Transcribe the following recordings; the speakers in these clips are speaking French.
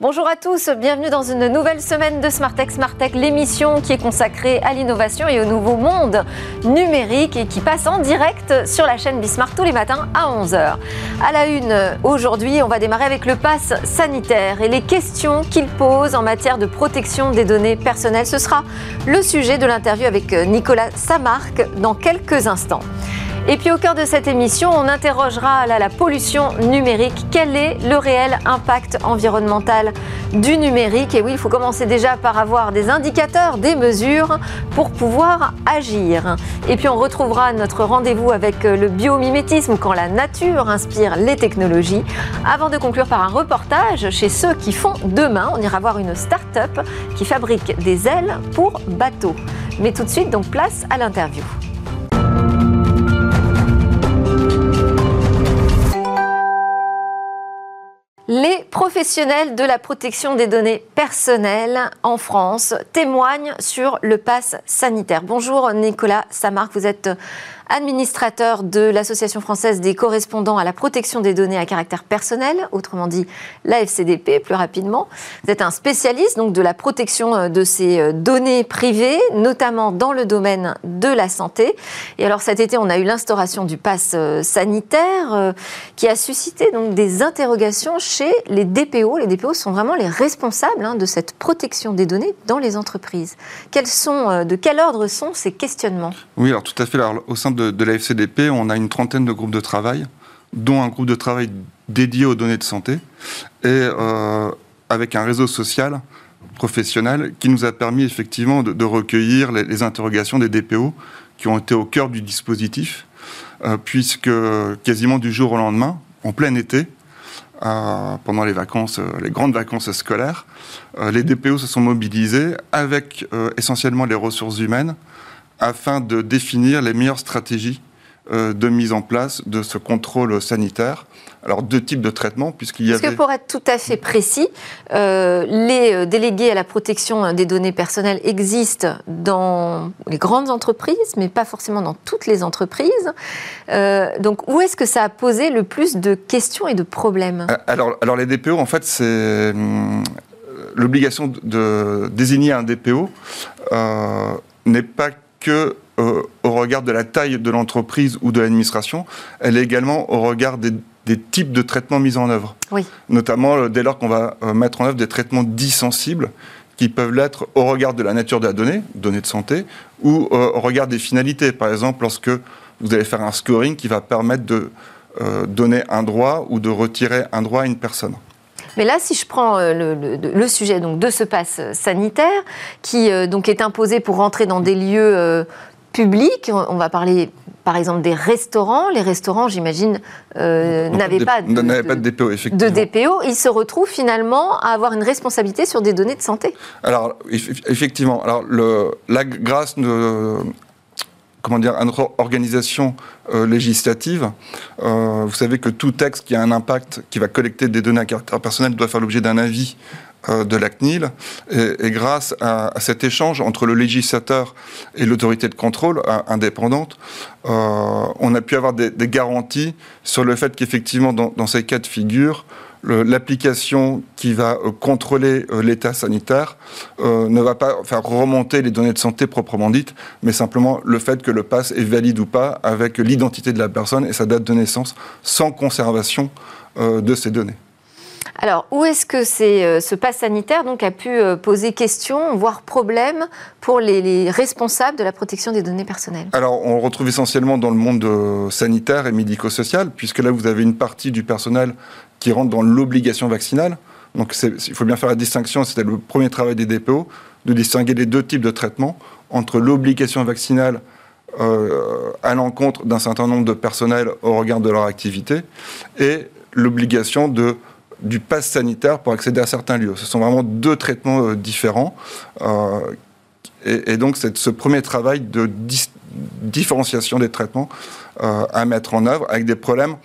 Bonjour à tous, bienvenue dans une nouvelle semaine de Smartech Smartech, l'émission qui est consacrée à l'innovation et au nouveau monde numérique et qui passe en direct sur la chaîne Bismart tous les matins à 11h. À la une, aujourd'hui, on va démarrer avec le pass sanitaire et les questions qu'il pose en matière de protection des données personnelles. Ce sera le sujet de l'interview avec Nicolas Samarque dans quelques instants. Et puis au cœur de cette émission, on interrogera la pollution numérique. Quel est le réel impact environnemental du numérique? Et oui, il faut commencer déjà par avoir des indicateurs, des mesures pour pouvoir agir. Et puis on retrouvera notre rendez-vous avec le biomimétisme quand la nature inspire les technologies. Avant de conclure par un reportage chez ceux qui font demain, on ira voir une start-up qui fabrique des ailes pour bateaux. Mais tout de suite, donc place à l'interview. Les professionnels de la protection des données personnelles en France témoignent sur le pass sanitaire. Bonjour Nicolas Samarc, vous êtes administrateur de l'Association française des correspondants à la protection des données à caractère personnel, autrement dit la FCDP plus rapidement. Vous êtes un spécialiste donc de la protection euh, de ces euh, données privées, notamment dans le domaine de la santé. Et alors cet été, on a eu l'instauration du pass euh, sanitaire qui a suscité donc des interrogations chez les DPO. Les DPO sont vraiment les responsables hein, de cette protection des données dans les entreprises. Quels sont, de quel ordre sont ces questionnements? Oui, alors tout à fait. Au sein de, la FCDP, on a une trentaine de groupes de travail, dont un groupe de travail dédié aux données de santé, et euh, avec un réseau social professionnel qui nous a permis effectivement de, recueillir les, interrogations des DPO qui ont été au cœur du dispositif, euh, puisque quasiment du jour au lendemain, en plein été, euh, pendant les vacances, les grandes vacances scolaires, les DPO se sont mobilisés avec essentiellement les ressources humaines afin de définir les meilleures stratégies euh, de mise en place de ce contrôle sanitaire. Alors, deux types de traitements, puisqu'il y avait... Parce que pour être tout à fait précis, euh, les euh, délégués à la protection des données personnelles existent dans les grandes entreprises, mais pas forcément dans toutes les entreprises. donc, où est-ce que ça a posé le plus de questions et de problèmes? Alors, alors, les DPO, en fait, c'est hum, l'obligation de désigner un DPO n'est pas que euh, au regard de la taille de l'entreprise ou de l'administration, elle est également au regard des, types de traitements mis en œuvre. Oui. Notamment euh, dès lors qu'on va euh, mettre en œuvre des traitements dits sensibles qui peuvent l'être au regard de la nature de la donnée, donnée de santé, ou au regard des finalités. Par exemple, lorsque vous allez faire un scoring qui va permettre de donner un droit ou de retirer un droit à une personne. Mais là, si je prends euh, le, sujet donc, de ce pass sanitaire, qui euh, donc est imposé pour rentrer dans des lieux euh, publics, on va parler par exemple des restaurants. Les restaurants, j'imagine, n'avaient pas, de, pas de DPO, effectivement. De DPO. Ils se retrouvent finalement à avoir une responsabilité sur des données de santé. Alors, effectivement. Alors, le, la grâce de, comment dire, à notre organisation euh, législative. Euh, vous savez que tout texte qui a un impact, qui va collecter des données à caractère personnel, doit faire l'objet d'un avis euh, de la CNIL. Et, grâce à, cet échange entre le législateur et l'autorité de contrôle indépendante, on a pu avoir des, garanties sur le fait qu'effectivement, dans, dans, ces cas de figure, l'application qui va euh, contrôler euh, l'état sanitaire euh, ne va pas faire remonter les données de santé proprement dites, mais simplement le fait que le pass est valide ou pas avec l'identité de la personne et sa date de naissance sans conservation de ces données. Alors, où est-ce que ce pass sanitaire donc, a pu poser question, voire problème, pour les, responsables de la protection des données personnelles? Alors, on le retrouve essentiellement dans le monde sanitaire et médico-social, puisque là, vous avez une partie du personnel qui rentrent dans l'obligation vaccinale. Donc il faut bien faire la distinction, c'était le premier travail des DPO, de distinguer les deux types de traitements entre l'obligation vaccinale euh, à l'encontre d'un certain nombre de personnels au regard de leur activité et l'obligation de du pass sanitaire pour accéder à certains lieux. Ce sont vraiment deux traitements euh, différents. Euh, et, donc, c'est ce premier travail de différenciation des traitements à mettre en œuvre avec des problèmes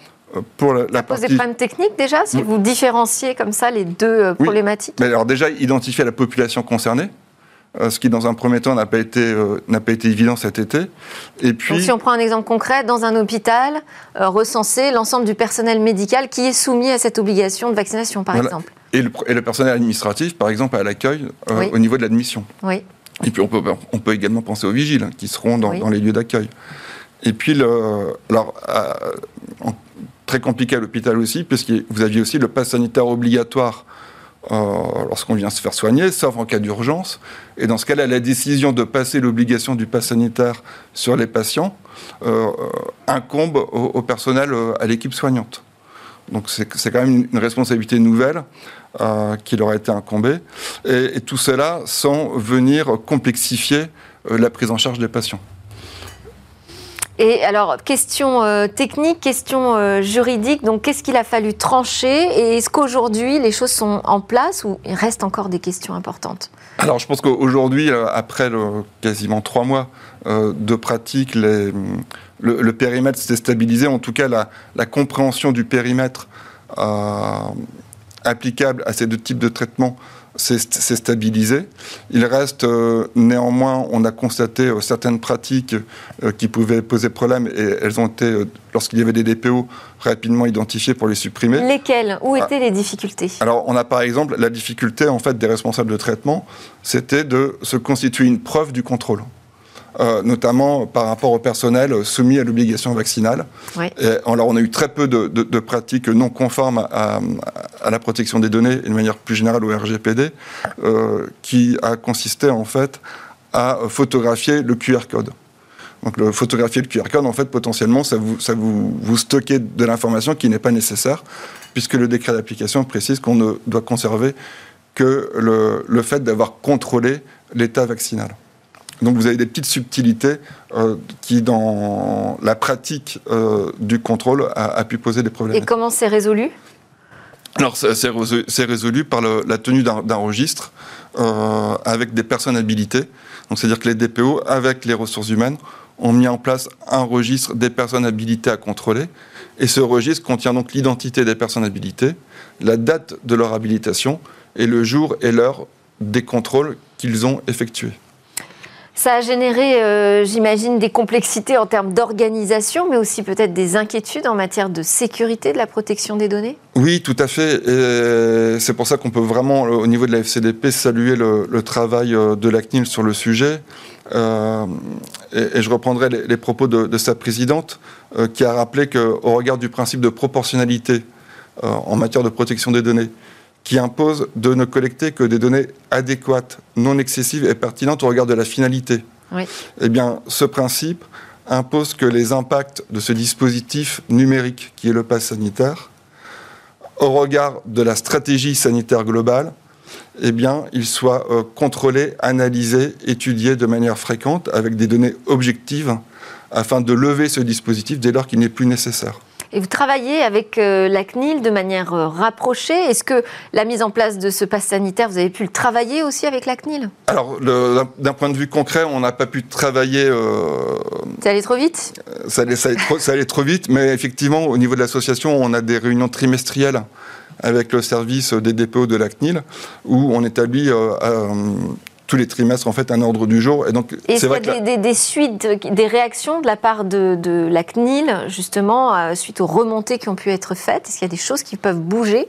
pour la, ça pose des problèmes techniques déjà, si vous différenciez comme ça les deux problématiques Mais alors déjà, identifier la population concernée, ce qui dans un premier temps n'a pas été n'a pas été évident cet été. Et puis, Donc, si on prend un exemple concret, dans un hôpital, recenser l'ensemble du personnel médical qui est soumis à cette obligation de vaccination, par exemple. Et le, et le, personnel administratif, par exemple, à l'accueil, au niveau de l'admission. Oui. Et puis on peut, on peut également penser aux vigiles qui seront dans, dans les lieux d'accueil. Et puis, le, alors, euh, très compliqué à l'hôpital aussi, puisque vous aviez aussi le pass sanitaire obligatoire euh, lorsqu'on vient se faire soigner, sauf en cas d'urgence. Et dans ce cas-là, la décision de passer l'obligation du pass sanitaire sur les patients euh, incombe au, personnel, à l'équipe soignante. Donc c'est quand même une responsabilité nouvelle euh, qui leur a été incombée. Et, tout cela sans venir complexifier euh, la prise en charge des patients. Et alors, question euh, technique, question juridique, donc qu'est-ce qu'il a fallu trancher et est-ce qu'aujourd'hui les choses sont en place ou il reste encore des questions importantes? Alors, je pense qu'aujourd'hui, après quasiment trois mois de pratique, le, périmètre s'est stabilisé, en tout cas la compréhension du périmètre applicable à ces deux types de traitements s'est stabilisé. Il reste euh, néanmoins, on a constaté euh, certaines pratiques euh, qui pouvaient poser problème et elles ont été, lorsqu'il y avait des DPO, rapidement identifiées pour les supprimer. Lesquelles? Où ah. étaient les difficultés? Alors, on a par exemple la difficulté en fait des responsables de traitement, c'était de se constituer une preuve du contrôle. Euh, notamment par rapport au personnel soumis à l'obligation vaccinale. alors, on a eu très peu de, pratiques non conformes à, la protection des données et de manière plus générale au RGPD, euh, qui a consisté en fait à photographier le QR code. Donc, le, photographier le QR code, en fait, potentiellement, ça vous, ça vous, vous stockez de l'information qui n'est pas nécessaire, puisque le décret d'application précise qu'on ne doit conserver que le, le fait d'avoir contrôlé l'état vaccinal. Donc vous avez des petites subtilités euh, qui, dans la pratique euh, du contrôle, a, pu poser des problèmes. Et comment c'est résolu? Alors, c'est résolu, par la tenue d'un registre euh, avec des personnes habilitées. Donc, c'est-à-dire que les DPO, avec les ressources humaines, ont mis en place un registre des personnes habilitées à contrôler. Et ce registre contient donc l'identité des personnes habilitées, la date de leur habilitation et le jour et l'heure des contrôles qu'ils ont effectués. Ça a généré, euh, j'imagine, des complexités en termes d'organisation, mais aussi peut-être des inquiétudes en matière de sécurité de la protection des données? Oui, tout à fait. Et c'est pour ça qu'on peut vraiment, au niveau de la FCDP, saluer le, travail euh, de la CNIL sur le sujet. Euh, et, je reprendrai les, propos de, sa présidente, qui a rappelé qu'au regard du principe de proportionnalité en matière de protection des données, qui impose de ne collecter que des données adéquates, non excessives et pertinentes au regard de la finalité. Eh bien, ce principe impose que les impacts de ce dispositif numérique, qui est le pass sanitaire, au regard de la stratégie sanitaire globale, eh bien, ils soient euh, contrôlés, analysés, étudiés de manière fréquente avec des données objectives afin de lever ce dispositif dès lors qu'il n'est plus nécessaire. Et vous travaillez avec euh, la CNIL de manière euh, rapprochée. Est-ce que la mise en place de ce pass sanitaire, vous avez pu le travailler aussi avec la CNIL? Alors, d'un point de vue concret, on n'a pas pu travailler. Euh, ça allait trop vite? Ça allait, ça, allait trop, vite, mais effectivement, au niveau de l'association, on a des réunions trimestrielles avec le service des dépôts de la CNIL, où on établit tous les trimestres en fait un ordre du jour. Et donc c'est vrai y a des, suites, des réactions de la part de, la CNIL justement euh, suite aux remontées qui ont pu être faites Est-ce qu'il y a des choses qui peuvent bouger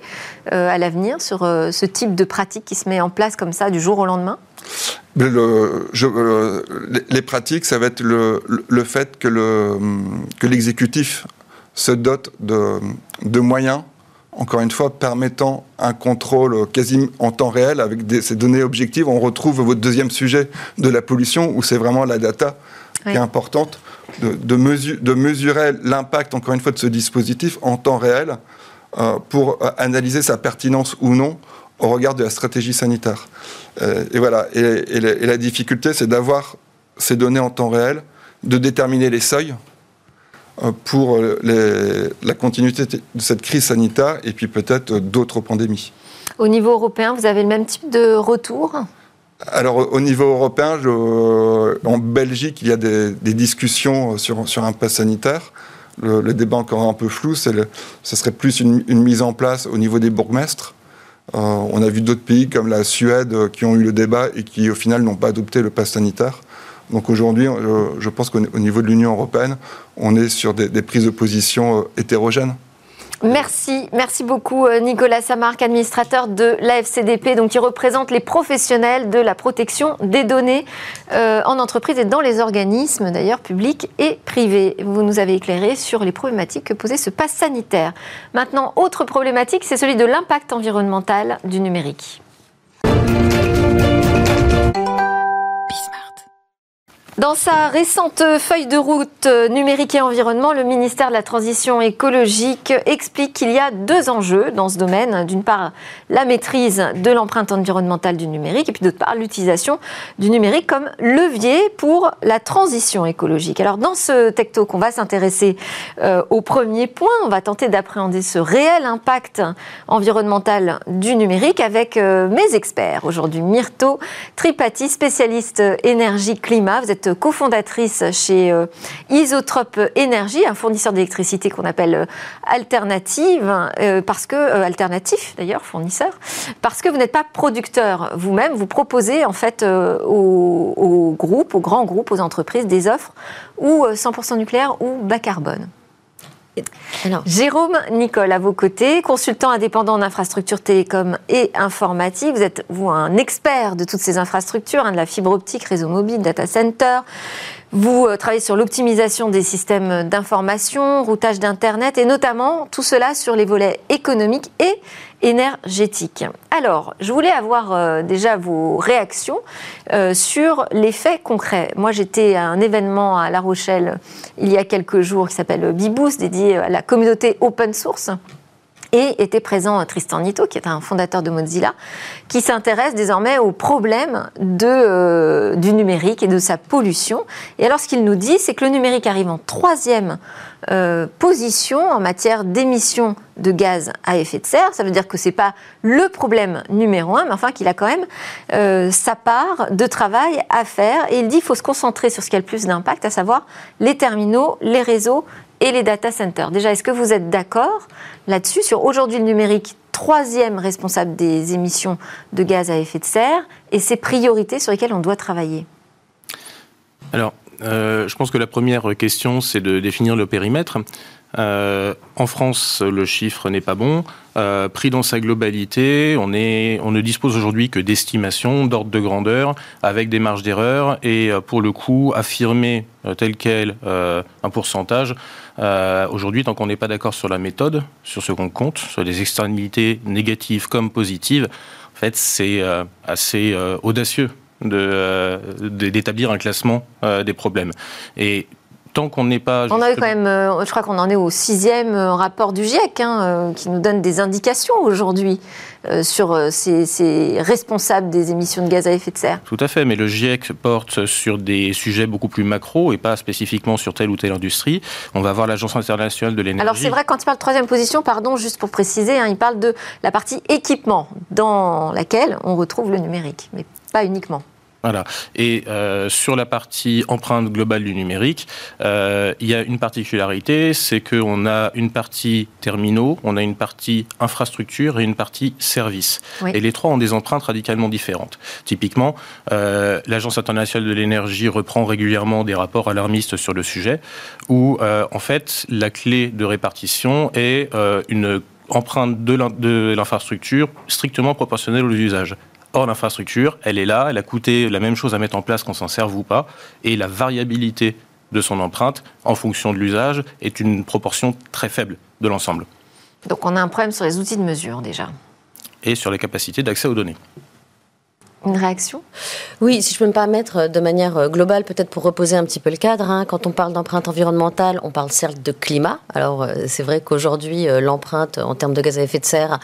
euh, à l'avenir sur euh, ce type de pratique qui se met en place comme ça du jour au lendemain? Le, les pratiques, ça va être le, le fait que l'exécutif se dote de, de moyens encore une fois, permettant un contrôle quasi en temps réel avec ces données objectives. On retrouve votre deuxième sujet de la pollution, où c'est vraiment la data qui est importante, de, de, mesurer l'impact, encore une fois, de ce dispositif en temps réel euh, pour euh, analyser sa pertinence ou non au regard de la stratégie sanitaire. Euh, et voilà. et la difficulté, c'est d'avoir ces données en temps réel, de déterminer les seuils pour euh, la continuité de cette crise sanitaire et puis peut-être euh, d'autres pandémies. Au niveau européen, vous avez le même type de retour? Alors au niveau européen, en Belgique, il y a des, discussions sur, sur, un pass sanitaire. le, débat encore un peu flou, c'est ce serait plus une, mise en place au niveau des bourgmestres. Euh, on a vu d'autres pays comme la Suède qui ont eu le débat et qui au final n'ont pas adopté le pass sanitaire. Donc aujourd'hui, je pense qu'au niveau de l'Union européenne, on est sur des prises de position hétérogènes. Merci, merci beaucoup euh, Nicolas Samarc, administrateur de l'AFCDP, donc qui représente les professionnels de la protection des données euh, en entreprise et dans les organismes d'ailleurs publics et privés. Vous nous avez éclairé sur les problématiques que posait ce pass sanitaire. Maintenant, autre problématique, c'est celui de l'impact environnemental du numérique. Dans sa récente feuille de route euh, numérique et environnement, le ministère de la Transition écologique explique qu'il y a deux enjeux dans ce domaine. D'une part, la maîtrise de l'empreinte environnementale du numérique et puis d'autre part, l'utilisation du numérique comme levier pour la transition écologique. Alors dans ce Tech Talk, on va s'intéresser euh, au premier point. On va tenter d'appréhender ce réel impact environnemental du numérique avec euh, mes experts. Aujourd'hui, Myrto Tripati, spécialiste énergie-climat. Vous êtes cofondatrice chez euh, Isotrope Énergie, un fournisseur d'électricité qu'on appelle euh, alternative, euh, parce que alternatif d'ailleurs, fournisseur, parce que vous n'êtes pas producteur vous-même, vous proposez en fait aux, aux groupes, aux grands groupes, aux entreprises des offres ou 100% nucléaire ou bas carbone. Alors. Jérôme Nicole, à vos côtés, consultant indépendant en infrastructures télécom et informatique. Vous êtes, vous, un expert de toutes ces infrastructures, hein, de la fibre optique, réseau mobile, data center. Vous euh, travaillez sur l'optimisation des systèmes d'information, routage d'Internet et notamment tout cela sur les volets économiques et énergétiques. Alors, je voulais avoir euh, déjà vos réactions euh, sur les faits concrets. Moi, j'étais à un événement à La Rochelle il y a quelques jours qui s'appelle Biboost, dédié à la communauté open source. Et était présent Tristan Nito, qui est un fondateur de Mozilla, qui s'intéresse désormais aux problèmes de, euh, du numérique et de sa pollution. Et alors, ce qu'il nous dit, c'est que le numérique arrive en troisième euh, position en matière d'émissions de gaz à effet de serre. Ça veut dire que ce n'est pas le problème numéro un, mais enfin qu'il a quand même euh, sa part de travail à faire. Et il dit qu'il faut se concentrer sur ce qui a le plus d'impact, à savoir les terminaux, les réseaux et les data centers. Déjà, est-ce que vous êtes d'accord là-dessus sur aujourd'hui le numérique troisième responsable des émissions de gaz à effet de serre et ses priorités sur lesquelles on doit travailler? Alors, euh, je pense que la première question, c'est de définir le périmètre. Euh, en France, le chiffre n'est pas bon. Euh, pris dans sa globalité, on, est, on ne dispose aujourd'hui que d'estimations d'ordre de grandeur avec des marges d'erreur et pour le coup, affirmer tel quel un pourcentage, aujourd'hui, tant qu'on n'est pas d'accord sur la méthode, sur ce qu'on compte, sur les externalités négatives comme positives, en fait, c'est assez audacieux euh, d'établir un classement euh, des problèmes. Et tant qu'on n'est pas. On a eu quand même, euh, je crois qu'on en est au sixième rapport du GIEC, hein, qui nous donne des indications aujourd'hui sur ces, responsables des émissions de gaz à effet de serre. Tout à fait, mais le GIEC porte sur des sujets beaucoup plus macro et pas spécifiquement sur telle ou telle industrie. On va voir l'Agence internationale de l'énergie. Alors c'est vrai, quand il parle de troisième position, pardon, juste pour préciser, hein, il parle de la partie équipement, dans laquelle on retrouve le numérique, mais pas uniquement. Voilà. Et euh, sur la partie empreinte globale du numérique, euh, il y a une particularité, c'est qu'on a une partie terminaux, on a une partie infrastructure et une partie service. Et les trois ont des empreintes radicalement différentes. Typiquement, euh, l'Agence internationale de l'énergie reprend régulièrement des rapports alarmistes sur le sujet, où en fait la clé de répartition est une empreinte de l'infrastructure strictement proportionnelle aux usages. Or, l'infrastructure, elle est là, elle a coûté la même chose à mettre en place qu'on s'en serve ou pas, et la variabilité de son empreinte, en fonction de l'usage, est une proportion très faible de l'ensemble. Donc on a un problème sur les outils de mesure déjà. Et sur les capacités d'accès aux données. Une réaction? Oui, si je peux me permettre, euh, de manière euh, globale, peut-être pour reposer un petit peu le cadre, hein, quand on parle d'empreinte environnementale, on parle certes de climat. Alors euh, c'est vrai qu'aujourd'hui, l'empreinte en termes de gaz à effet de serre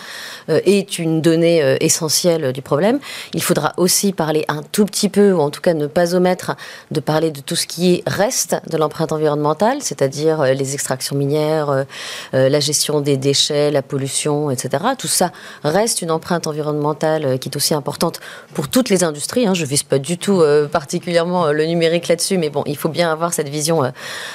est une donnée essentielle du problème. Il faudra aussi parler un tout petit peu, ou en tout cas ne pas omettre de parler de tout ce qui reste de l'empreinte environnementale, c'est-à-dire les extractions minières, la gestion des déchets, la pollution, etc. Tout ça reste une empreinte environnementale qui est aussi importante pour toutes les industries. Hein, je vise pas du tout particulièrement le numérique là-dessus, mais bon, il faut bien avoir cette vision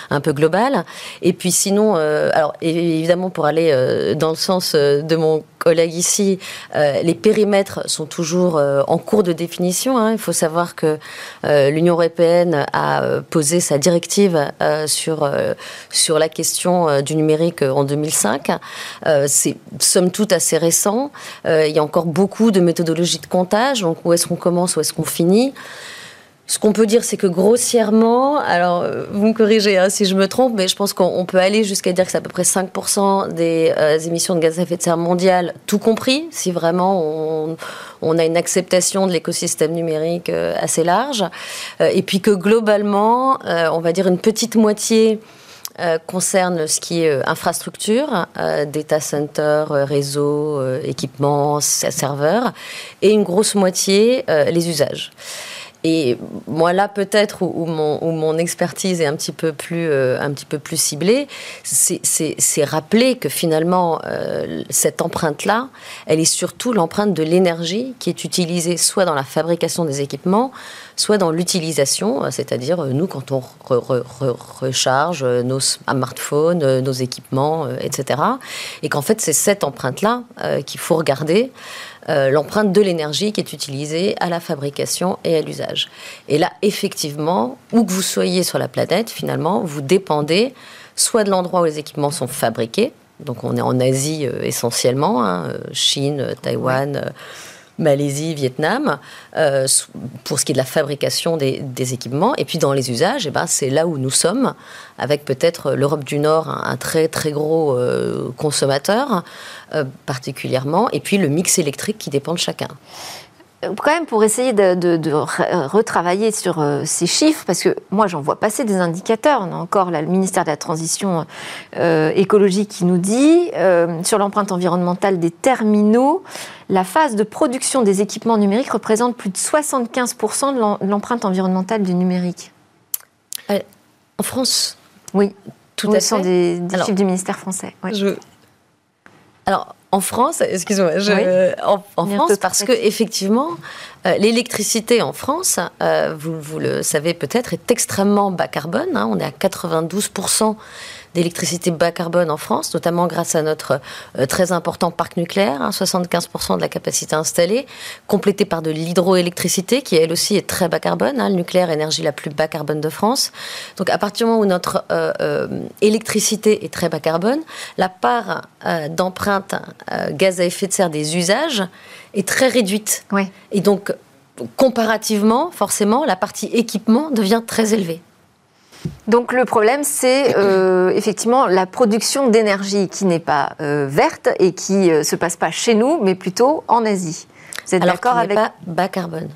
un peu globale. Et puis sinon, alors évidemment pour aller dans le sens de mon collègue ici, les périmètres sont toujours en cours de définition. Hein. Il faut savoir que l'Union européenne a posé sa directive sur sur la question du numérique en 2005. C'est somme toute assez récent. il y a encore beaucoup de méthodologies de comptage. Donc où est-ce qu'on commence, où est-ce qu'on finit? Ce qu'on peut dire, c'est que grossièrement, alors euh, vous me corrigez hein, si je me trompe, mais je pense qu'on peut aller jusqu'à dire que c'est à peu près 5% des euh, émissions de gaz à effet de serre mondiales, tout compris, si vraiment on, a une acceptation de l'écosystème numérique euh, assez large. et puis que globalement, on va dire une petite moitié concerne ce qui est infrastructure, data center, réseau, équipements, serveurs, et une grosse moitié les usages. Et moi, là, peut-être où, mon, expertise est un petit peu plus, euh, un petit peu plus ciblée, c'est rappeler que finalement, euh, cette empreinte-là, elle est surtout l'empreinte de l'énergie qui est utilisée soit dans la fabrication des équipements, soit dans l'utilisation, euh, c'est-à-dire nous, quand on recharge nos smartphones, nos équipements, etc. Et qu'en fait, c'est cette empreinte-là qu'il faut regarder. Euh, l'empreinte de l'énergie qui est utilisée à la fabrication et à l'usage. Et là, effectivement, où que vous soyez sur la planète, finalement, vous dépendez soit de l'endroit où les équipements sont fabriqués, donc on est en Asie euh, essentiellement, hein, Chine, Taïwan. Malaisie, Vietnam, euh, pour ce qui est de la fabrication des, équipements. Et puis dans les usages, eh ben, c'est là où nous sommes, avec peut-être l'Europe du Nord, un, très très gros euh, consommateur euh, particulièrement, et puis le mix électrique qui dépend de chacun quand même pour essayer de, retravailler sur ces chiffres, parce que moi j'en vois passer des indicateurs. On a encore le ministère de la Transition écologique qui nous dit sur l'empreinte environnementale des terminaux, la phase de production des équipements numériques représente plus de 75% de l'empreinte environnementale du numérique. Euh, en France? Oui, tout à fait. des, des chiffres du ministère français. Alors, en France, excusez-moi, en, France, parce que effectivement, euh, l'électricité en France, euh, vous, le savez peut-être, est extrêmement bas carbone. Hein. on est à 92 d'électricité bas carbone en France, notamment grâce à notre euh, très important parc nucléaire, 75% hein, de la capacité installée, complété par de l'hydroélectricité qui elle aussi est très bas carbone, hein, le nucléaire énergie la plus bas carbone de France. Donc à partir du moment où notre euh, euh, électricité est très bas carbone, la part d'empreinte gaz à effet de serre des usages est très réduite. Et donc comparativement, forcément, la partie équipement devient très élevée. Donc le problème, c'est euh, effectivement la production d'énergie qui n'est pas euh, verte et qui ne euh, se passe pas chez nous, mais plutôt en Asie. Vous êtes d'accord avec pas bas carbone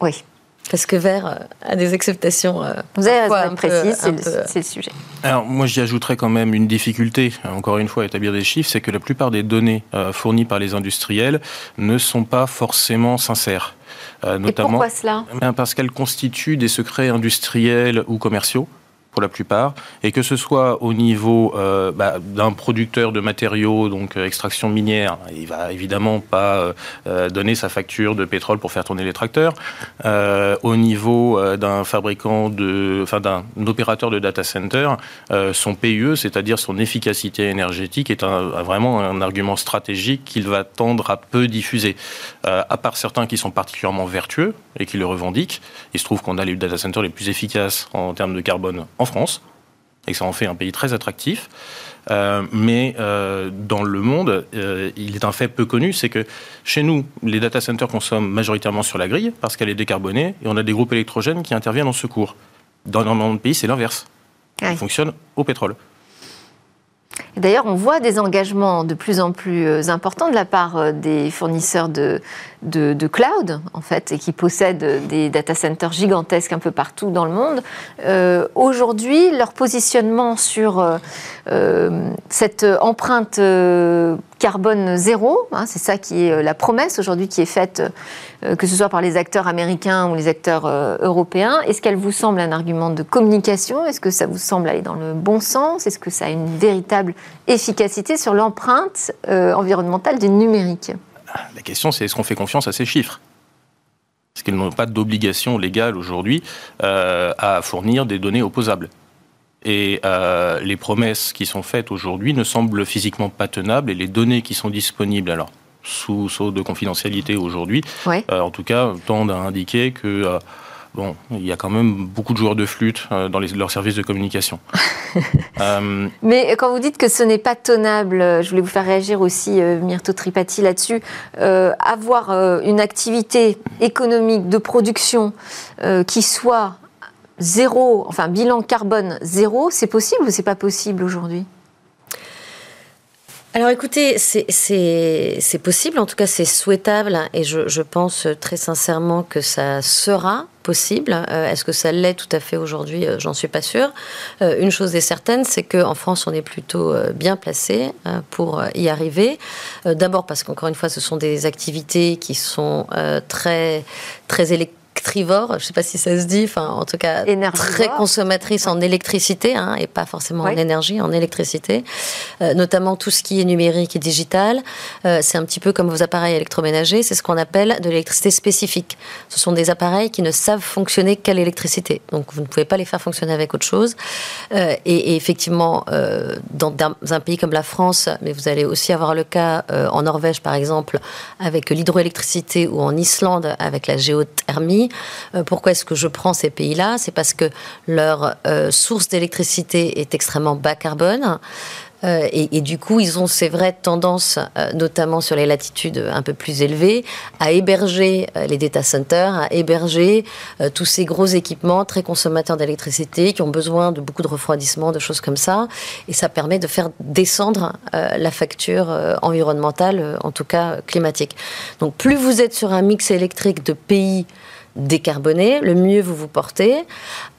Oui. Parce que vert a des acceptations. Vous avez raison, précis, c'est le, sujet. Alors, moi, j'y ajouterais quand même une difficulté, encore une fois, à établir des chiffres, c'est que la plupart des données fournies par les industriels ne sont pas forcément sincères. notamment, Et pourquoi cela? Eh Parce qu'elles constituent des secrets industriels ou commerciaux pour la plupart, et que ce soit au niveau euh, bah, d'un producteur de matériaux, donc euh, extraction minière, il va évidemment pas euh, donner sa facture de pétrole pour faire tourner les tracteurs. au niveau d'un fabricant de, enfin d'un opérateur de data center, son PUE, c'est-à-dire son efficacité énergétique, est un, vraiment un argument stratégique qu'il va tendre à peu diffuser. à part certains qui sont particulièrement vertueux et qui le revendiquent, il se trouve qu'on a les data centers les plus efficaces en termes de carbone en France, et que ça en fait un pays très attractif. Euh, mais euh, dans le monde, euh, il est un fait peu connu, c'est que chez nous, les data centers consomment majoritairement sur la grille parce qu'elle est décarbonée, et on a des groupes électrogènes qui interviennent en secours. Dans le pays, c'est l'inverse. Ils fonctionnent au pétrole. D'ailleurs, on voit des engagements de plus en plus importants de la part des fournisseurs de, de, cloud, en fait, et qui possèdent des data centers gigantesques un peu partout dans le monde. Euh, aujourd'hui, leur positionnement sur euh, euh, cette empreinte carbone zéro, hein, c'est ça qui est la promesse aujourd'hui qui est faite, que ce soit par les acteurs américains ou les acteurs européens. Est-ce qu'elle vous semble un argument de communication? Est-ce que ça vous semble aller dans le bon sens? Est-ce que ça a une véritable efficacité sur l'empreinte environnementale du numérique? La question, c'est est-ce qu'on fait confiance à ces chiffres? Parce puisqu'elles n'ont pas d'obligation légale aujourd'hui à fournir des données opposables? Et les promesses qui sont faites aujourd'hui ne semblent physiquement pas tenables et les données qui sont disponibles, alors sous saut de confidentialité aujourd'hui, en tout cas, tendent à indiquer que bon, il y a quand même beaucoup de joueurs de flûte euh, dans leurs services de communication. Euh, Mais quand vous dites que ce n'est pas tenable, euh, je voulais vous faire réagir aussi, Myrto Tripati, là-dessus. avoir une activité économique de production qui soit zéro, enfin bilan carbone zéro, c'est possible ou c'est pas possible aujourd'hui? Alors écoutez, c'est possible, en tout cas c'est souhaitable, et je, pense très sincèrement que ça sera possible. Euh, est-ce que ça l'est tout à fait aujourd'hui? Euh, J'en suis pas sûre. Euh, une chose est certaine, c'est qu'en France, on est plutôt bien placé pour y arriver. D'abord parce qu'encore une fois, ce sont des activités qui sont très très électriques trivore, je ne sais pas si ça se dit, enfin en tout cas très consommatrice en électricité hein, et pas forcément en énergie, en électricité, euh, notamment tout ce qui est numérique et digital. Euh, c'est un petit peu comme vos appareils électroménagers, c'est ce qu'on appelle de l'électricité spécifique. Ce sont des appareils qui ne savent fonctionner qu'à l'électricité, donc vous ne pouvez pas les faire fonctionner avec autre chose. Euh, et, effectivement, dans, un pays comme la France, mais vous allez aussi avoir le cas en Norvège par exemple avec l'hydroélectricité ou en Islande avec la géothermie pourquoi est-ce que je prends ces pays-là? C'est parce que leur euh, source d'électricité est extrêmement bas carbone. Euh, et, du coup, ils ont ces vraies tendances, notamment sur les latitudes un peu plus élevées, à héberger les data centers, à héberger tous ces gros équipements très consommateurs d'électricité qui ont besoin de beaucoup de refroidissement, de choses comme ça. Et ça permet de faire descendre la facture environnementale, en tout cas climatique. Donc, plus vous êtes sur un mix électrique de pays décarboné, le mieux vous vous portez.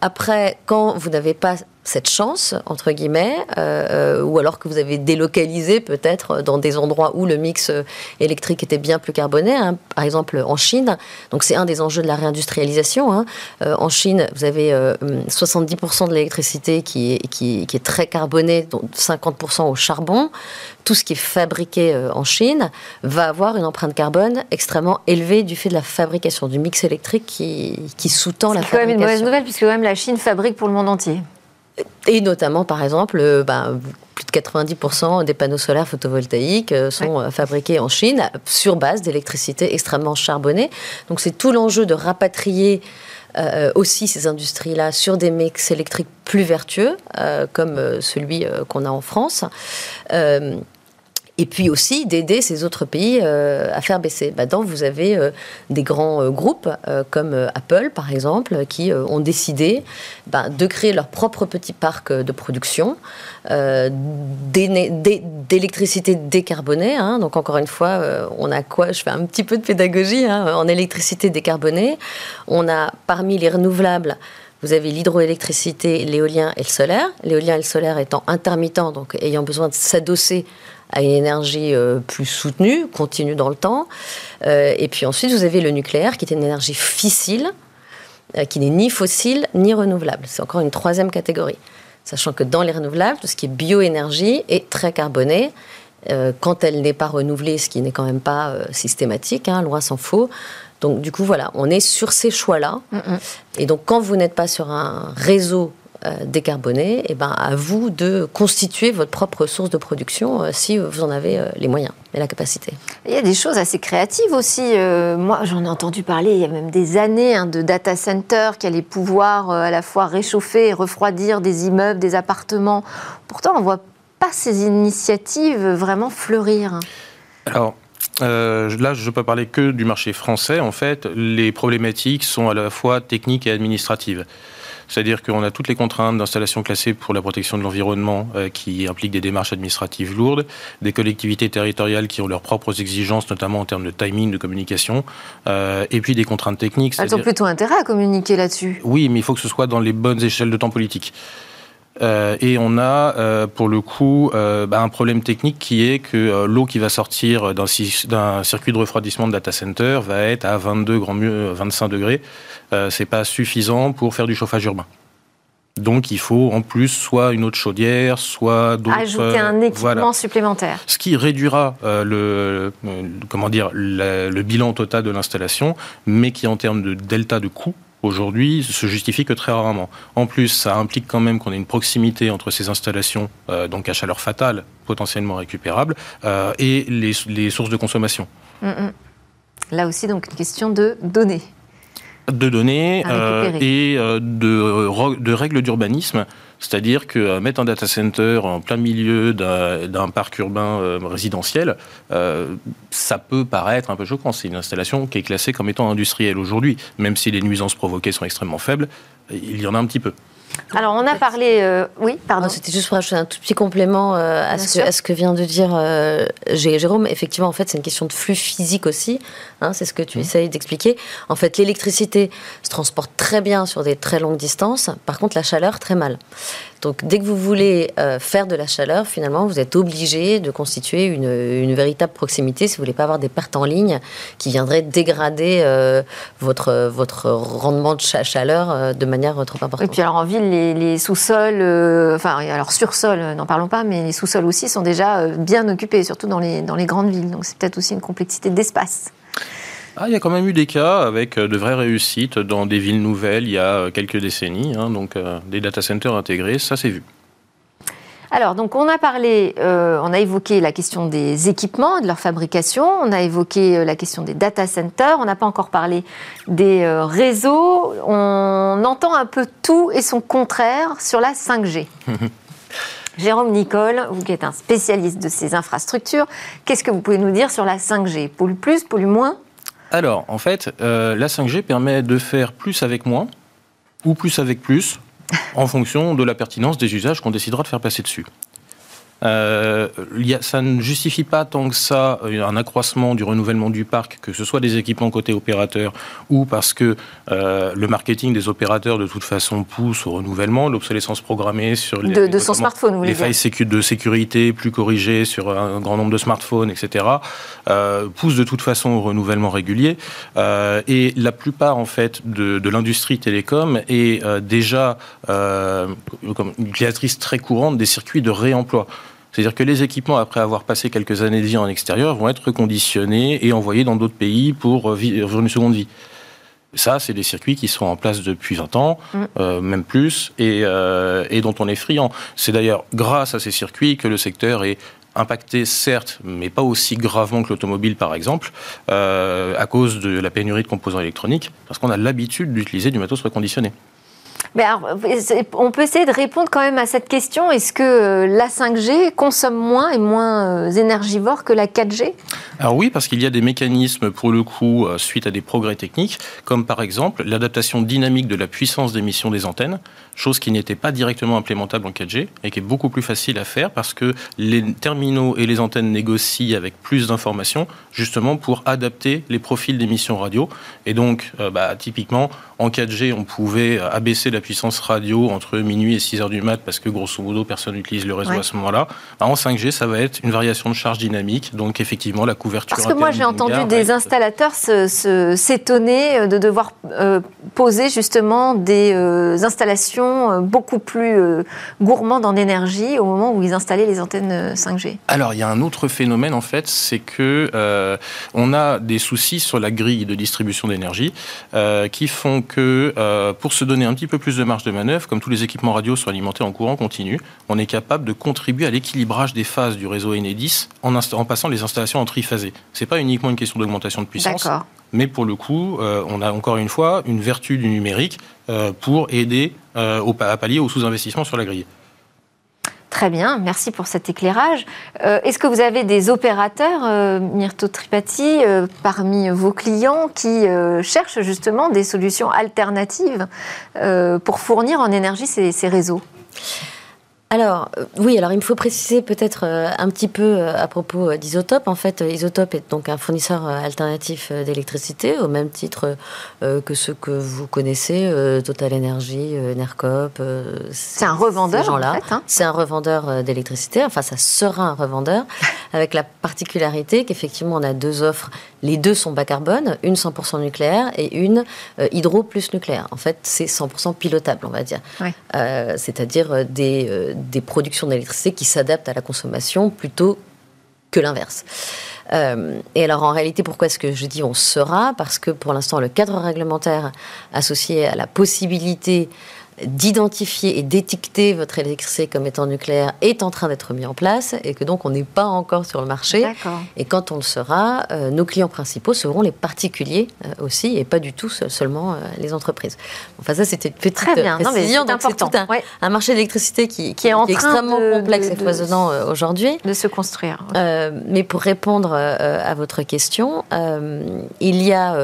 Après, quand vous n'avez pas cette chance, entre guillemets, euh, euh, ou alors que vous avez délocalisé peut-être dans des endroits où le mix euh, électrique était bien plus carboné, hein, par exemple en Chine. Donc c'est un des enjeux de la réindustrialisation. Hein. en Chine, vous avez 70% de l'électricité qui est, qui, qui, est très carbonée, dont 50% au charbon. Tout ce qui est fabriqué en Chine va avoir une empreinte carbone extrêmement élevée du fait de la fabrication du mix électrique qui, qui sous-tend la fabrication. C'est quand même une mauvaise nouvelle puisque même la Chine fabrique pour le monde entier. Et notamment, par exemple, euh, ben, plus de 90% des panneaux solaires photovoltaïques euh, sont euh, fabriqués en Chine sur base d'électricité extrêmement charbonnée. Donc c'est tout l'enjeu de rapatrier aussi ces industries-là sur des mix électriques plus vertueux, comme celui qu'on a en France et puis aussi d'aider ces autres pays euh, à faire baisser. Maintenant, vous avez euh, des grands euh, groupes comme Apple, par exemple, qui ont décidé ben, de créer leur propre petit parc de production d'électricité décarbonée. Hein. Donc, encore une fois, on a quoi? Je fais un petit peu de pédagogie hein, en électricité décarbonée. On a parmi les renouvelables vous avez l'hydroélectricité, l'éolien et le solaire. L'éolien et le solaire étant intermittents, donc ayant besoin de s'adosser à une énergie euh, plus soutenue, continue dans le temps. Euh, et puis ensuite, vous avez le nucléaire, qui est une énergie fissile, euh, qui n'est ni fossile ni renouvelable. C'est encore une troisième catégorie. Sachant que dans les renouvelables, tout ce qui est bioénergie est très carboné. quand elle n'est pas renouvelée, ce qui n'est quand même pas systématique, hein, loin s'en faut. Donc du coup, voilà, on est sur ces choix-là. Mm. Et donc quand vous n'êtes pas sur un réseau euh, décarboner, et eh ben à vous de constituer votre propre source de production euh, si vous en avez euh, les moyens et la capacité. Il y a des choses assez créatives aussi. moi, j'en ai entendu parler il y a même des années hein, de data centers qui allaient pouvoir à la fois réchauffer et refroidir des immeubles, des appartements. Pourtant, on ne voit pas ces initiatives vraiment fleurir. Alors, là, je ne peux parler que du marché français. En fait, les problématiques sont à la fois techniques et administratives. C'est-à-dire qu'on a toutes les contraintes d'installation classée pour la protection de l'environnement euh, qui impliquent des démarches administratives lourdes, des collectivités territoriales qui ont leurs propres exigences, notamment en termes de timing, de communication, euh, et puis des contraintes techniques. Elles ont plutôt intérêt à communiquer là-dessus. Oui, mais il faut que ce soit dans les bonnes échelles de temps politique. Euh, et on a, euh, pour le coup, euh, bah, un problème technique qui est que l'eau qui va sortir d'un circuit de refroidissement de data center va être à 22, grand mieux 25 degrés. c'est pas suffisant pour faire du chauffage urbain. Donc il faut en plus soit une autre chaudière, soit d'autres. Ajouter un équipement supplémentaire. Ce qui réduira le, comment dire, le bilan total de l'installation, mais qui en termes de delta de coût aujourd'hui se justifie que très rarement. En plus, ça implique quand même qu'on ait une proximité entre ces installations, euh, donc à chaleur fatale, potentiellement récupérable, euh, et les, sources de consommation. Mm, mm. Là aussi, donc, une question de données de données euh, et euh, de, de, règles d'urbanisme. C'est-à-dire que euh, mettre un data center en plein milieu d'un parc urbain résidentiel, ça peut paraître un peu choquant. C'est une installation qui est classée comme étant industrielle aujourd'hui, même si les nuisances provoquées sont extrêmement faibles, il y en a un petit peu. Alors, on a parlé. Euh, oui, pardon. C'était juste pour ajouter un tout petit complément euh, à, ce que, vient de dire euh, Jérôme. Effectivement, en fait, c'est une question de flux physique aussi. Hein, c'est ce que tu mmh. essayes d'expliquer. En fait, l'électricité se transporte très bien sur des très longues distances. Par contre, la chaleur, très mal. Donc dès que vous voulez euh, faire de la chaleur, finalement, vous êtes obligé de constituer une, véritable proximité si vous voulez pas avoir des pertes en ligne qui viendraient dégrader euh, votre, votre rendement de chaleur euh, de manière trop importante. Et puis alors en ville, les, sous-sols, enfin alors sur-sol, n'en parlons pas, mais les sous-sols aussi sont déjà bien occupés, surtout dans les, dans les grandes villes. Donc c'est peut-être aussi une complexité d'espace. Ah, il y a quand même eu des cas avec euh, de vraies réussites dans des villes nouvelles il y a euh, quelques décennies, hein, donc euh, des data centers intégrés, ça s'est vu. Alors, donc on a parlé, on a évoqué la question des équipements, de leur fabrication, on a évoqué la question des data centers, on n'a pas encore parlé des réseaux, on entend un peu tout et son contraire sur la 5G. Jérôme Nicole, vous qui êtes un spécialiste de ces infrastructures, qu'est-ce que vous pouvez nous dire sur la 5G Pollue plus, pollue moins? Alors, en fait, euh, la 5G permet de faire plus avec moins ou plus avec plus en fonction de la pertinence des usages qu'on décidera de faire passer dessus. Euh, ça ne justifie pas tant que ça euh, un accroissement du renouvellement du parc, que ce soit des équipements côté opérateur ou parce que euh, le marketing des opérateurs de toute façon pousse au renouvellement, l'obsolescence programmée sur les, de, son smartphone, les failles de sécurité plus corrigées sur un grand nombre de smartphones, etc. Euh, pousse de toute façon au renouvellement régulier. Et la plupart en fait de, de l'industrie télécom est euh, déjà comme une utilisatrice très courante des circuits de réemploi. C'est-à-dire que les équipements, après avoir passé quelques années de vie en extérieur, vont être reconditionnés et envoyés dans d'autres pays pour vivre une seconde vie. Ça, c'est des circuits qui sont en place depuis 20 ans, mm. euh, même plus, et, euh, et, dont on est friand. C'est d'ailleurs grâce à ces circuits que le secteur est impacté, certes, mais pas aussi gravement que l'automobile, par exemple, euh, à cause de la pénurie de composants électroniques, parce qu'on a l'habitude d'utiliser du matos reconditionné on peut essayer de répondre quand même à cette question. Est-ce que euh, la 5G consomme moins et moins euh, énergivore que la 4G Alors oui, parce qu'il y a des mécanismes, pour le coup, euh, suite à des progrès techniques, comme par exemple l'adaptation dynamique de la puissance d'émission des antennes, chose qui n'était pas directement implémentable en 4G et qui est beaucoup plus facile à faire parce que les terminaux et les antennes négocient avec plus d'informations, justement pour adapter les profils d'émission radio. Et donc, bah, typiquement, en 4G, on pouvait abaisser la puissance radio entre minuit et 6 heures du mat parce que grosso modo personne n'utilise le réseau à ce moment-là. En 5G, ça va être une variation de charge dynamique, donc effectivement la couverture. Parce que moi j'ai entendu des installateurs s'étonner euh, de devoir euh, poser justement des euh, installations beaucoup plus gourmandes en énergie au moment où ils installaient les antennes 5G. Alors il y a un autre phénomène en fait, c'est que on a des soucis sur la grille de distribution d'énergie qui font que pour se donner un petit peu plus de marge de manœuvre, comme tous les équipements radio sont alimentés en courant continu, on est capable de contribuer à l'équilibrage des phases du réseau Enedis en, en passant les installations en triphasé. C'est pas uniquement une question d'augmentation de puissance, mais pour le coup, euh, on a encore une fois une vertu du numérique euh, pour aider euh, au, à pallier au sous-investissement sur la grille. Très bien, merci pour cet éclairage. Euh, est-ce que vous avez des opérateurs, euh, Myrto Tripati, euh, parmi vos clients qui cherchent justement des solutions alternatives pour fournir en énergie ces réseaux? Alors, euh, oui, alors il me faut préciser peut-être euh, un petit peu euh, à propos d'Isotope. En fait, Isotope est donc un fournisseur alternatif d'électricité, au même titre que ceux que vous connaissez, Total Energy, Nercop. c'est un revendeur, en fait. Hein. C'est un revendeur d'électricité, enfin, ça sera un revendeur, avec la particularité qu'effectivement, on a deux offres. Les deux sont bas carbone, une 100% nucléaire et une hydro plus nucléaire. En fait, c'est 100% pilotable, on va dire. C'est-à-dire des des productions d'électricité qui s'adaptent à la consommation plutôt que l'inverse. Euh, et alors en réalité, pourquoi est-ce que je dis on sera? Parce que pour l'instant, le cadre réglementaire associé à la possibilité d'identifier et d'étiqueter votre électricité comme étant nucléaire est en train d'être mis en place et que donc on n'est pas encore sur le marché. Et quand on le sera, euh, nos clients principaux seront les particuliers euh, aussi et pas du tout seulement euh, les entreprises. Enfin ça c'était une petite Très bien. précision. c'est important. Un, un, marché d'électricité qui, qui, est, extrêmement complexe et foisonnant aujourd'hui. De se construire. mais pour répondre à votre question, il y a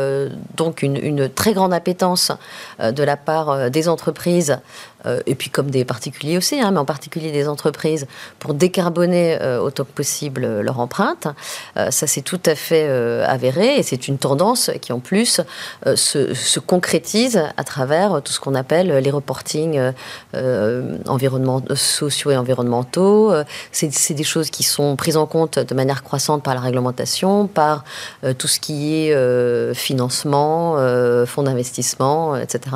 donc une, une, très grande appétence de la part des entreprises coisa euh, et puis comme des particuliers aussi, hein, mais en particulier des entreprises, pour décarboner euh, autant que possible euh, leur empreinte. ça, c'est tout à fait avéré et c'est une tendance qui, en plus, se, se, concrétise à travers tout ce qu'on appelle les reportings sociaux et environnementaux. c'est des choses qui sont prises en compte de manière croissante par la réglementation, par tout ce qui est financement, fonds d'investissement, etc.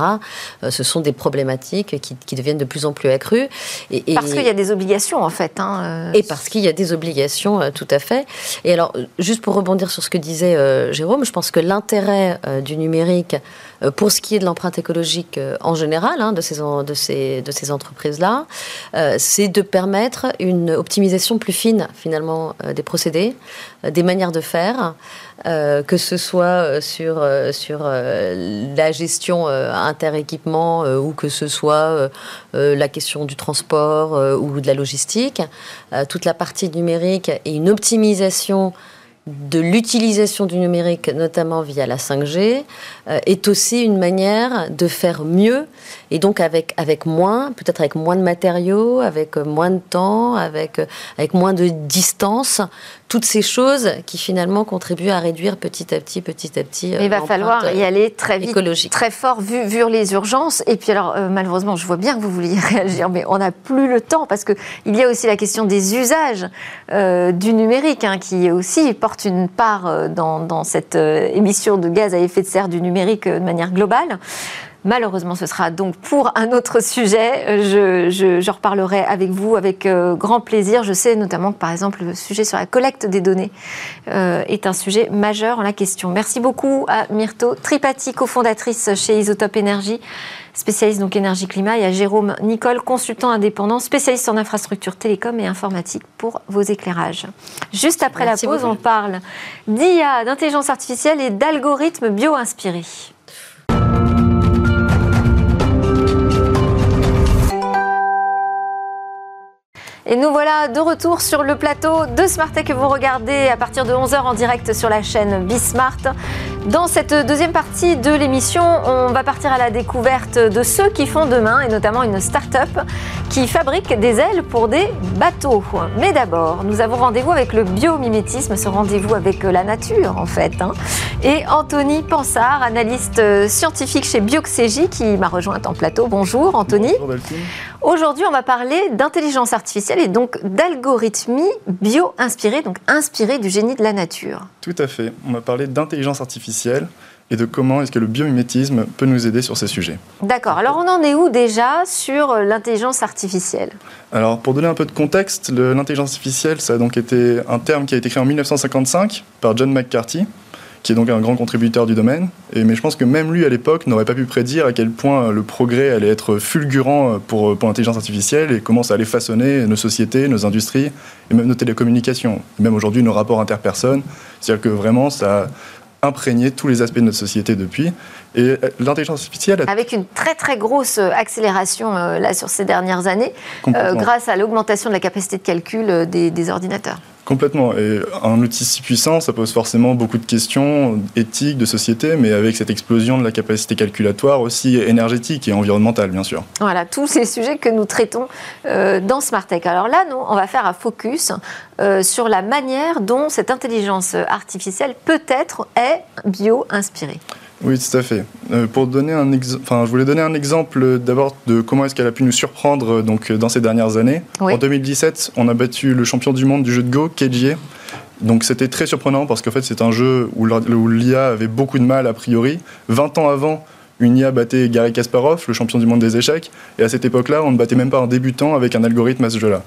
ce sont des problématiques qui, deviennent de plus en plus accrues. Et, parce qu'il y a des obligations, en fait. Hein, euh, et parce qu'il y a des obligations, euh, tout à fait. Et alors, juste pour rebondir sur ce que disait euh, Jérôme, je pense que l'intérêt du numérique, pour ce qui est de l'empreinte écologique en général, hein, de ces, de ces, de ces entreprises-là, c'est de permettre une optimisation plus fine, finalement, des procédés, des manières de faire. Euh, que ce soit euh, sur, euh, sur la gestion interéquipement ou que ce soit la question du transport ou de la logistique, toute la partie numérique et une optimisation de l'utilisation du numérique, notamment via la 5G, est aussi une manière de faire mieux et donc avec, avec moins, peut-être avec moins de matériaux, avec moins de temps, avec, avec moins de distance, toutes ces choses qui finalement contribuent à réduire petit à petit, petit à petit. il va falloir y aller très vite, très fort, vu, vu les urgences. Et puis alors, euh, malheureusement, je vois bien que vous vouliez réagir, mais on n'a plus le temps parce qu'il y a aussi la question des usages euh, du numérique hein, qui aussi porte une part euh, dans, dans cette émission de gaz à effet de serre du numérique de manière globale. Malheureusement, ce sera donc pour un autre sujet. Je, je, reparlerai avec vous avec euh, grand plaisir. Je sais notamment que, par exemple, le sujet sur la collecte des données euh, est un sujet majeur en la question. Merci beaucoup à Myrto Tripati, cofondatrice chez Isotope Énergie, spécialiste donc énergie-climat, et à Jérôme Nicole, consultant indépendant, spécialiste en infrastructure télécom et informatique pour vos éclairages. Juste après la pause, on parle d'IA, d'intelligence artificielle et d'algorithmes bio-inspirés. Et nous voilà de retour sur le plateau de Smartech que vous regardez à partir de 11h en direct sur la chaîne Bismart. Dans cette deuxième partie de l'émission, on va partir à la découverte de ceux qui font demain et notamment une start-up qui fabrique des ailes pour des bateaux. Mais d'abord, nous avons rendez-vous avec le biomimétisme, ce rendez-vous avec la nature en fait. Hein. Et Anthony Pansard, analyste scientifique chez Bioxégie qui m'a rejoint en plateau. Bonjour Anthony. Bonjour Aujourd'hui, on va parler d'intelligence artificielle et donc d'algorithmie bio-inspirée, donc inspirée du génie de la nature. Tout à fait. On va parler d'intelligence artificielle et de comment est-ce que le biomimétisme peut nous aider sur ces sujets. D'accord. Alors on en est où déjà sur l'intelligence artificielle? Alors pour donner un peu de contexte, l'intelligence artificielle, ça a donc été un terme qui a été créé en 1955 par John McCarthy qui est donc un grand contributeur du domaine. Et, mais je pense que même lui, à l'époque, n'aurait pas pu prédire à quel point le progrès allait être fulgurant pour, pour l'intelligence artificielle et comment ça allait façonner nos sociétés, nos industries et même nos télécommunications, et même aujourd'hui nos rapports interpersonnes. C'est-à-dire que vraiment, ça imprégné tous les aspects de notre société depuis. Et euh, l'intelligence artificielle... Avec une très très grosse accélération euh, là sur ces dernières années, euh, grâce à l'augmentation de la capacité de calcul des, des ordinateurs. Complètement. Et un outil si puissant, ça pose forcément beaucoup de questions éthiques, de société, mais avec cette explosion de la capacité calculatoire aussi énergétique et environnementale, bien sûr. Voilà, tous ces sujets que nous traitons euh, dans Smartech. Alors là, nous, on va faire un focus euh, sur la manière dont cette intelligence artificielle peut-être est bio-inspirée. Oui, tout à fait. Euh, pour donner un enfin, je voulais donner un exemple d'abord de comment est-ce qu'elle a pu nous surprendre donc, dans ces dernières années. En 2017, on a battu le champion du monde du jeu de Go, Keiji. Donc c'était très surprenant parce qu'en fait c'est un jeu où l'IA avait beaucoup de mal a priori. 20 ans avant, une IA battait Gary Kasparov, le champion du monde des échecs, et à cette époque-là, on ne battait même pas un débutant avec un algorithme à ce jeu-là.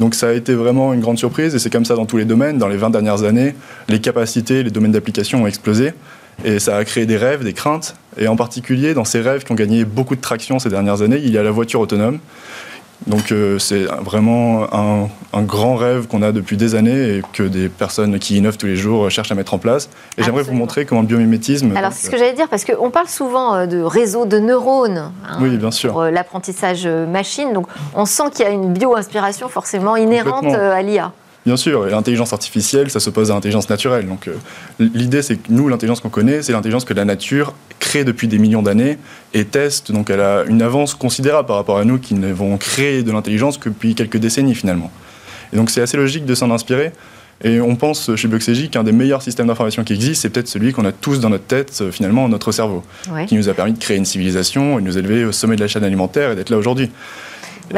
Donc ça a été vraiment une grande surprise, et c'est comme ça dans tous les domaines. Dans les 20 dernières années, les capacités, les domaines d'application ont explosé. Et ça a créé des rêves, des craintes. Et en particulier, dans ces rêves qui ont gagné beaucoup de traction ces dernières années, il y a la voiture autonome. Donc euh, c'est vraiment un, grand rêve qu'on a depuis des années et que des personnes qui innovent tous les jours cherchent à mettre en place. Et j'aimerais vous montrer comment le biomimétisme... Alors c'est ce que j'allais dire, parce qu'on parle souvent euh, de réseau de neurones hein, oui, bien sûr. pour euh, l'apprentissage machine. Donc on sent qu'il y a une bio-inspiration forcément inhérente à l'IA. Bien sûr, l'intelligence artificielle, ça s'oppose à l'intelligence naturelle. Donc euh, l'idée, c'est que nous, l'intelligence qu'on connaît, c'est l'intelligence que la nature crée depuis des millions d'années et teste. Donc elle a une avance considérable par rapport à nous qui n'avons créé de l'intelligence que depuis quelques décennies finalement. Et donc c'est assez logique de s'en inspirer. Et on pense chez BioXEG qu'un des meilleurs systèmes d'information qui existe, c'est peut-être celui qu'on a tous dans notre tête, euh, finalement, notre cerveau, qui nous a permis de créer une civilisation et de nous élever au sommet de la chaîne alimentaire et d'être là aujourd'hui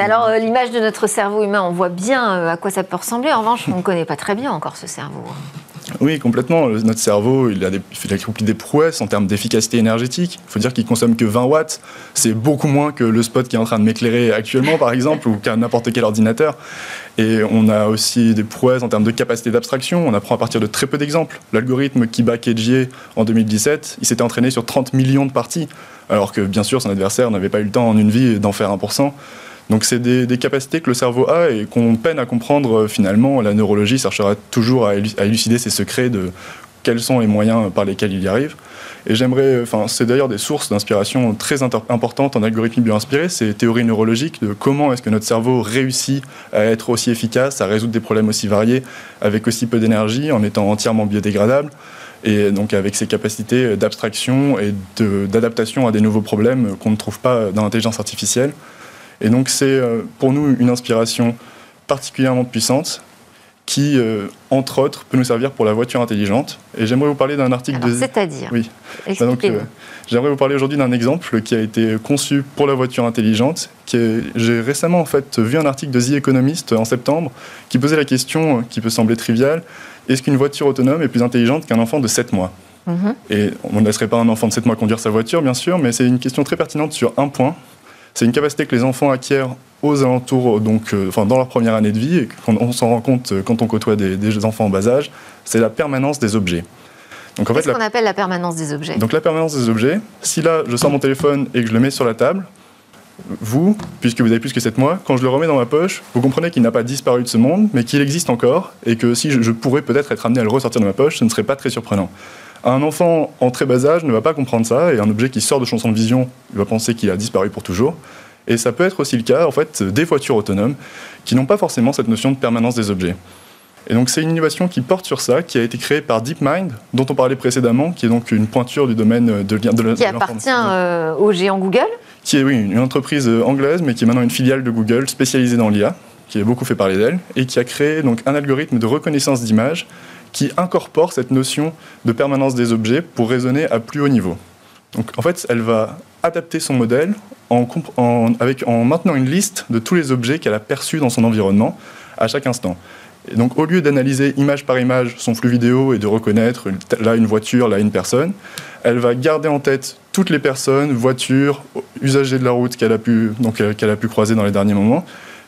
alors, euh, l'image de notre cerveau humain, on voit bien euh, à quoi ça peut ressembler. En revanche, on ne connaît pas très bien encore ce cerveau. Oui, complètement. Notre cerveau, il a, des, il des prouesses en termes d'efficacité énergétique. Il faut dire qu'il consomme que 20 watts. C'est beaucoup moins que le spot qui est en train de m'éclairer actuellement, par exemple, ou qu'à n'importe quel ordinateur. Et on a aussi des prouesses en termes de capacité d'abstraction. On apprend à partir de très peu d'exemples. L'algorithme qui bat Kedjier en 2017, il s'était entraîné sur 30 millions de parties. Alors que, bien sûr, son adversaire n'avait pas eu le temps en une vie d'en faire 1%. Donc c'est des, capacités que le cerveau a et qu'on peine à comprendre euh, finalement. La neurologie cherchera toujours à élucider ses secrets de quels sont les moyens par lesquels il y arrive. Et j'aimerais, enfin, c'est d'ailleurs des sources d'inspiration très importantes en algorithmie bio-inspirée, ces théories neurologiques de comment est-ce que notre cerveau réussit à être aussi efficace, à résoudre des problèmes aussi variés avec aussi peu d'énergie, en étant entièrement biodégradable, et donc avec ces capacités d'abstraction et d'adaptation à des nouveaux problèmes qu'on ne trouve pas dans l'intelligence artificielle. Et donc c'est euh, pour nous une inspiration particulièrement puissante qui, euh, entre autres, peut nous servir pour la voiture intelligente. Et j'aimerais vous parler d'un article de... C'est-à-dire Oui. Bah, donc, euh, j'aimerais vous parler aujourd'hui d'un exemple qui a été conçu pour la voiture intelligente. J'ai récemment en fait vu un article de The Economist en septembre qui posait la question, qui peut sembler triviale, est-ce qu'une voiture autonome est plus intelligente qu'un enfant de 7 mois? Mhm. Et on ne laisserait pas un enfant de 7 mois conduire sa voiture, bien sûr, mais c'est une question très pertinente sur un point, c'est une capacité que les enfants acquièrent aux alentours, donc, euh, enfin, dans leur première année de vie, et qu'on s'en rend compte euh, quand on côtoie des, enfants en bas âge, c'est la permanence des objets. Donc, en Qu'est-ce qu'on appelle la permanence des objets? Donc la permanence des objets, si là je sors mon téléphone et que je le mets sur la table, vous, puisque vous avez plus que 7 mois, quand je le remets dans ma poche, vous comprenez qu'il n'a pas disparu de ce monde, mais qu'il existe encore, et que si je pourrais peut-être être amené à le ressortir de ma poche, ce ne serait pas très surprenant. Un enfant en très bas âge ne va pas comprendre ça, et un objet qui sort de son champ de vision, il va penser qu'il a disparu pour toujours. Et ça peut être aussi le cas, en fait, des voitures autonomes qui n'ont pas forcément cette notion de permanence des objets. Et donc c'est une innovation qui porte sur ça, qui a été créée par DeepMind, dont on parlait précédemment, qui est donc une pointure du domaine de lien de Qui appartient euh, au géant Google? Qui est oui, une entreprise anglaise, mais qui est maintenant une filiale de Google spécialisée dans l'IA, qui a beaucoup fait parler d'elle, et qui a créé donc un algorithme de reconnaissance d'image qui incorpore cette notion de permanence des objets pour raisonner à plus haut niveau. Donc en fait, elle va adapter son modèle en, avec, en maintenant une liste de tous les objets qu'elle a perçus dans son environnement à chaque instant. Et donc au lieu d'analyser image par image son flux vidéo et de reconnaître là une voiture, là une personne, elle va garder en tête toutes les personnes, voitures, usagers de la route qu'elle a, euh, qu'elle a pu croiser dans les derniers moments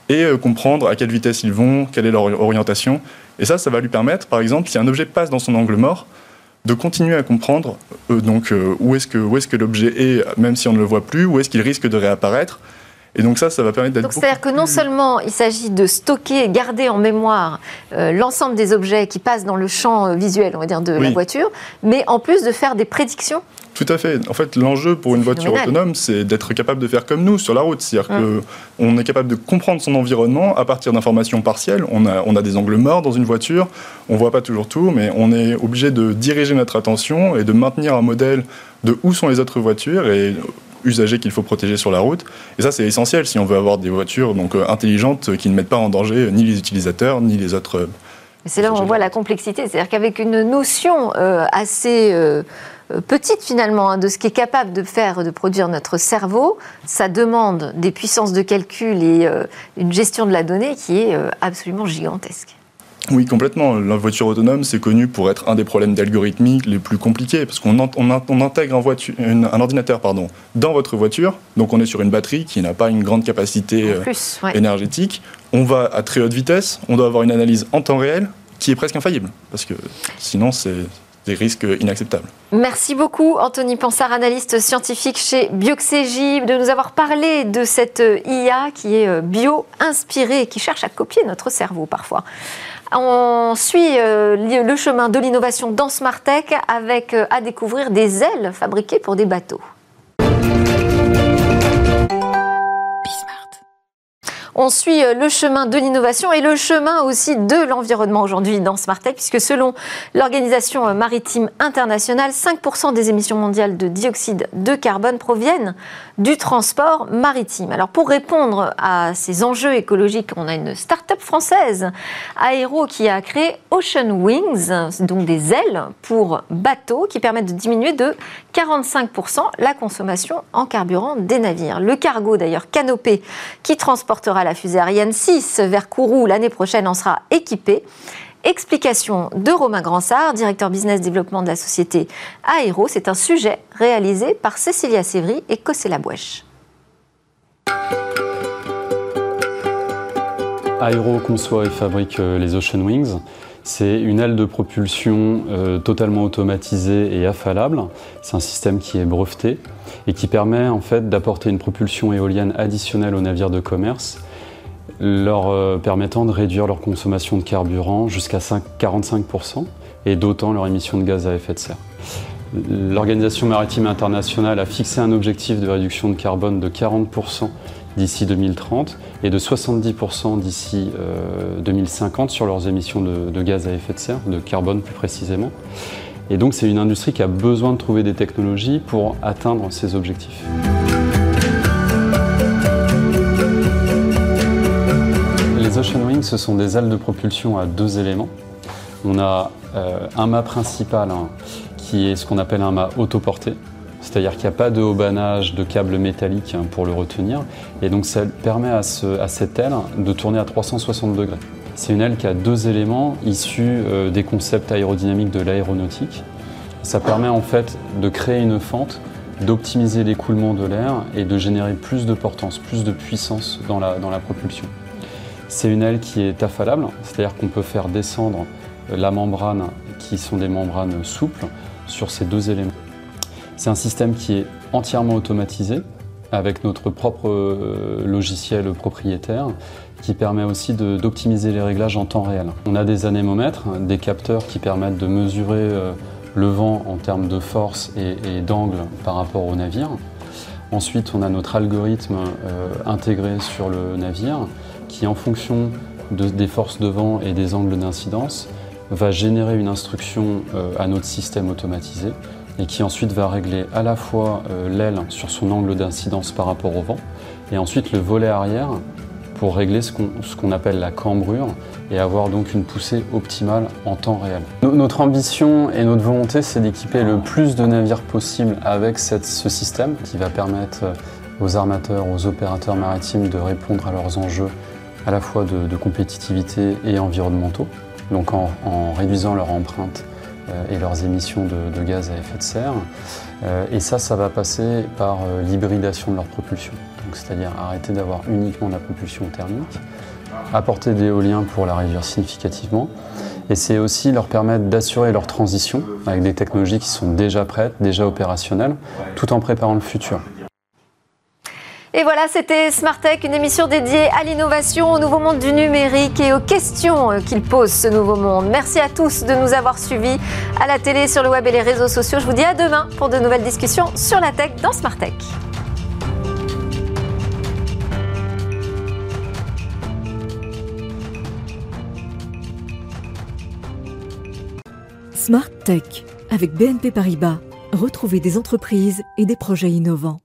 et euh, comprendre à quelle vitesse ils vont, quelle est leur orientation. Et ça, ça va lui permettre, par exemple, si un objet passe dans son angle mort, de continuer à comprendre euh, donc, euh, où est-ce que, où est que l'objet est, même si on ne le voit plus, où est-ce qu'il risque de réapparaître. Et donc ça, ça va permettre d'être. c'est-à-dire que non seulement il s'agit de stocker, garder en mémoire l'ensemble des objets qui passent dans le champ visuel, on va dire, de la voiture, mais en plus de faire des prédictions Tout à fait. En fait, l'enjeu pour une voiture autonome, c'est d'être capable de faire comme nous sur la route. C'est-à-dire hum. qu'on est capable de comprendre son environnement à partir d'informations partielles. On a, on a des angles morts dans une voiture, on voit pas toujours tout, mais on est obligé de diriger notre attention et de maintenir un modèle de où sont les autres voitures et usagers qu'il faut protéger sur la route. Et ça, c'est essentiel si on veut avoir des voitures donc, euh, intelligentes qui ne mettent pas en danger ni les utilisateurs ni les autres. Euh, c'est là où on voit la complexité. C'est-à-dire qu'avec une notion euh, assez petite finalement hein, de ce qui est capable de faire, de produire notre cerveau, ça demande des puissances de calcul et une gestion de la donnée qui est absolument gigantesque. Oui, complètement. La voiture autonome, c'est connu pour être un des problèmes d'algorithmique les plus compliqués, parce qu'on on, intègre un, voiture, un, ordinateur pardon, dans votre voiture, donc on est sur une batterie qui n'a pas une grande capacité euh, énergétique. On va à très haute vitesse, on doit avoir une analyse en temps réel qui est presque infaillible, parce que sinon c'est des risques inacceptables. Merci beaucoup Anthony Pansard, analyste scientifique chez Bioxégie, de nous avoir parlé de cette IA qui est euh, bio-inspirée, qui cherche à copier notre cerveau parfois. On suit euh, le chemin de l'innovation dans Smartech avec euh, à découvrir des ailes fabriquées pour des bateaux. On suit euh, le chemin de l'innovation et le chemin aussi de l'environnement aujourd'hui dans Smartech, puisque selon l'Organisation maritime internationale, 5% des émissions mondiales de dioxyde de carbone proviennent du transport maritime. Alors pour répondre à ces enjeux écologiques, on a une start-up française, Aéro, qui a créé Ocean Wings, donc des ailes pour bateaux qui permettent de diminuer de 45% la consommation en carburant des navires. Le cargo d'ailleurs canopé qui transportera la fusée Ariane 6 vers Kourou l'année prochaine en sera équipé. Explication de Romain Gransart, directeur business développement de la société Aéro. C'est un sujet réalisé par Cécilia Sévry et Cossé Labouèche. Aéro conçoit et fabrique euh, les Ocean Wings. C'est une aile de propulsion euh, totalement automatisée et affalable. C'est un système qui est breveté et qui permet en fait d'apporter une propulsion éolienne additionnelle aux navires de commerce leur euh, permettant de réduire leur consommation de carburant jusqu'à 45% et d'autant leur émission de gaz à effet de serre. L'Organisation maritime internationale a fixé un objectif de réduction de carbone de 40% d'ici 2030 et de 70% d'ici 2050 euh, sur leurs émissions de, gaz à effet de serre, de carbone plus précisément. Et donc c'est une industrie qui a besoin de trouver des technologies pour atteindre ces objectifs. Ce sont des ailes de propulsion à deux éléments. On a euh, un mât principal hein, qui est ce qu'on appelle un mât autoporté, c'est-à-dire qu'il n'y a pas de haubanage de câble métallique hein, pour le retenir, et donc ça permet à, cette aile de tourner à 360 degrés. C'est une aile qui a deux éléments issus euh, des concepts aérodynamiques de l'aéronautique. Ça permet en fait de créer une fente, d'optimiser l'écoulement de l'air et de générer plus de portance, plus de puissance dans la propulsion. C'est une aile qui est affalable, c'est-à-dire qu'on peut faire descendre la membrane, qui sont des membranes souples, sur ces deux éléments. C'est un système qui est entièrement automatisé, avec notre propre euh, logiciel propriétaire, qui permet aussi d'optimiser les réglages en temps réel. On a des anémomètres, des capteurs qui permettent de mesurer euh, le vent en termes de force et, d'angle par rapport au navire. Ensuite, on a notre algorithme euh, intégré sur le navire qui, en fonction des forces de vent et des angles d'incidence, va générer une instruction euh, à notre système automatisé et qui ensuite va régler à la fois euh, l'aile sur son angle d'incidence par rapport au vent et ensuite le volet arrière pour régler ce qu'on appelle la cambrure et avoir donc une poussée optimale en temps réel. Notre ambition et notre volonté, c'est d'équiper le plus de navires possible avec ce système qui va permettre euh, aux armateurs, aux opérateurs maritimes de répondre à leurs enjeux à la fois de, compétitivité et environnementaux, donc en, réduisant leur empreinte euh, et leurs émissions de, gaz à effet de serre. Euh, et ça, ça va passer par euh, l'hybridation de leur propulsion, c'est-à-dire arrêter d'avoir uniquement la propulsion thermique, apporter des éoliens pour la réduire significativement, et c'est aussi leur permettre d'assurer leur transition avec des technologies qui sont déjà prêtes, déjà opérationnelles, tout en préparant le futur. Et voilà, c'était Smart Tech, une émission dédiée à l'innovation, au nouveau monde du numérique et aux questions qu'il pose ce nouveau monde. Merci à tous de nous avoir suivis à la télé, sur le web et les réseaux sociaux. Je vous dis à demain pour de nouvelles discussions sur la tech dans Smart Tech. Smart Tech avec BNP Paribas. Retrouvez des entreprises et des projets innovants.